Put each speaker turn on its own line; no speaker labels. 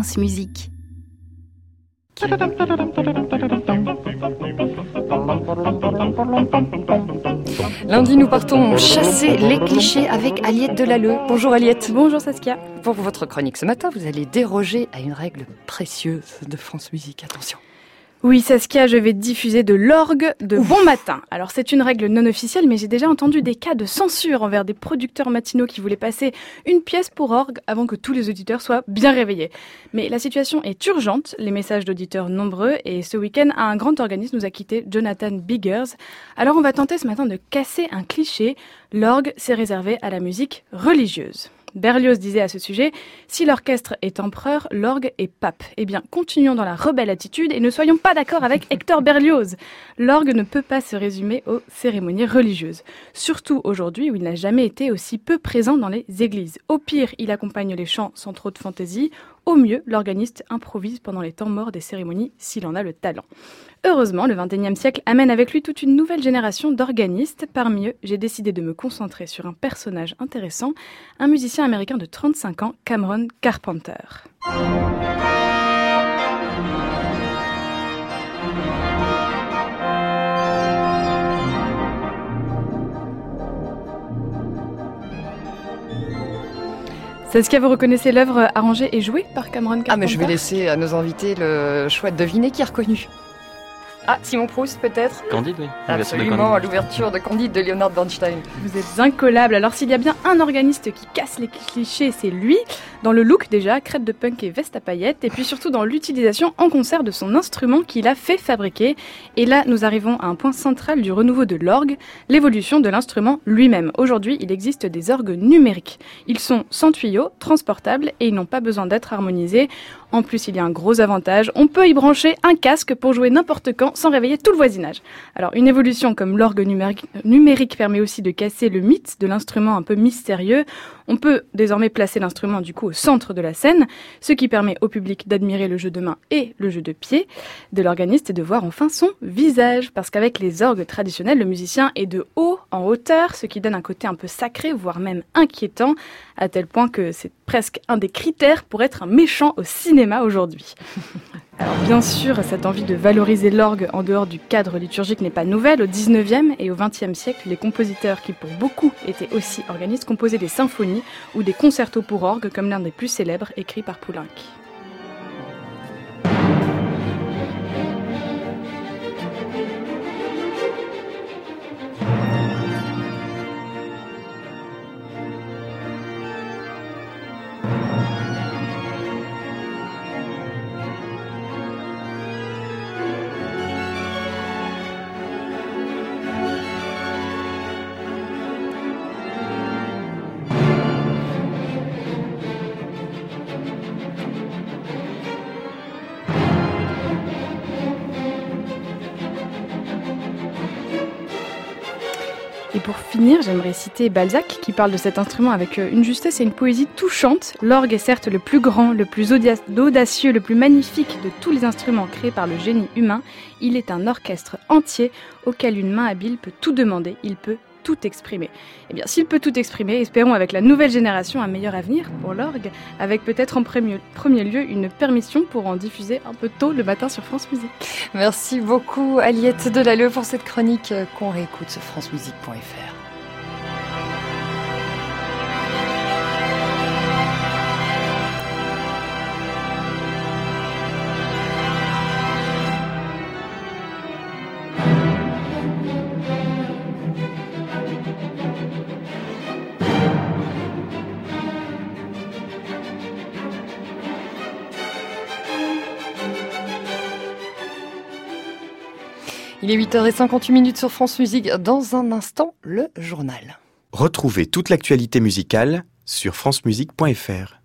France Musique.
Lundi, nous partons chasser les clichés avec Aliette Delalleux. Bonjour Aliette.
Bonjour Saskia.
Pour votre chronique ce matin, vous allez déroger à une règle précieuse de France Musique. Attention.
Oui, Saskia, je vais diffuser de l'orgue de bon matin. Alors, c'est une règle non officielle, mais j'ai déjà entendu des cas de censure envers des producteurs matinaux qui voulaient passer une pièce pour orgue avant que tous les auditeurs soient bien réveillés. Mais la situation est urgente, les messages d'auditeurs nombreux, et ce week-end, un grand organisme nous a quitté, Jonathan Biggers. Alors, on va tenter ce matin de casser un cliché. L'orgue, c'est réservé à la musique religieuse. Berlioz disait à ce sujet Si l'orchestre est empereur, l'orgue est pape. Eh bien, continuons dans la rebelle attitude et ne soyons pas d'accord avec Hector Berlioz. L'orgue ne peut pas se résumer aux cérémonies religieuses. Surtout aujourd'hui où il n'a jamais été aussi peu présent dans les églises. Au pire, il accompagne les chants sans trop de fantaisie. Au mieux, l'organiste improvise pendant les temps morts des cérémonies s'il en a le talent. Heureusement, le XXIe siècle amène avec lui toute une nouvelle génération d'organistes. Parmi eux, j'ai décidé de me concentrer sur un personnage intéressant, un musicien américain de 35 ans, Cameron Carpenter. Saskia, vous reconnaissez l'œuvre arrangée et jouée par Cameron Carpenter
Ah, mais je vais laisser à nos invités le choix de deviner qui a reconnu. Ah, Simon Proust peut-être
Candide, oui.
Absolument, à l'ouverture de Candide de Leonard Bernstein.
Vous êtes incollable. Alors s'il y a bien un organiste qui casse les clichés, c'est lui. Dans le look déjà, crête de punk et veste à paillettes. Et puis surtout dans l'utilisation en concert de son instrument qu'il a fait fabriquer. Et là, nous arrivons à un point central du renouveau de l'orgue, l'évolution de l'instrument lui-même. Aujourd'hui, il existe des orgues numériques. Ils sont sans tuyaux, transportables et ils n'ont pas besoin d'être harmonisés. En plus, il y a un gros avantage, on peut y brancher un casque pour jouer n'importe quand sans réveiller tout le voisinage. Alors, une évolution comme l'orgue numérique, permet aussi de casser le mythe de l'instrument un peu mystérieux. On peut désormais placer l'instrument du coup au centre de la scène, ce qui permet au public d'admirer le jeu de main et le jeu de pied de l'organiste et de voir enfin son visage. Parce qu'avec les orgues traditionnels, le musicien est de haut en hauteur, ce qui donne un côté un peu sacré, voire même inquiétant, à tel point que c'est presque un des critères pour être un méchant au cinéma aujourd'hui. Alors bien sûr, cette envie de valoriser l'orgue en dehors du cadre liturgique n'est pas nouvelle. Au 19e et au 20e siècle, les compositeurs qui pour beaucoup étaient aussi organistes composaient des symphonies ou des concertos pour orgue comme l'un des plus célèbres écrits par Poulenc. Et pour finir, j'aimerais citer Balzac qui parle de cet instrument avec euh, une justesse et une poésie touchante. L'orgue est certes le plus grand, le plus audacieux, le plus magnifique de tous les instruments créés par le génie humain. Il est un orchestre entier auquel une main habile peut tout demander, il peut tout exprimer. Eh bien, s'il peut tout exprimer, espérons avec la nouvelle génération un meilleur avenir pour l'orgue, avec peut-être en premier, lieu une permission pour en diffuser un peu tôt le matin sur France Musique.
Merci beaucoup Aliette Delalleux pour cette chronique qu'on réécoute sur francemusique.fr. Il est 8h58 minutes sur France Musique. Dans un instant, le journal.
Retrouvez toute l'actualité musicale sur francemusique.fr.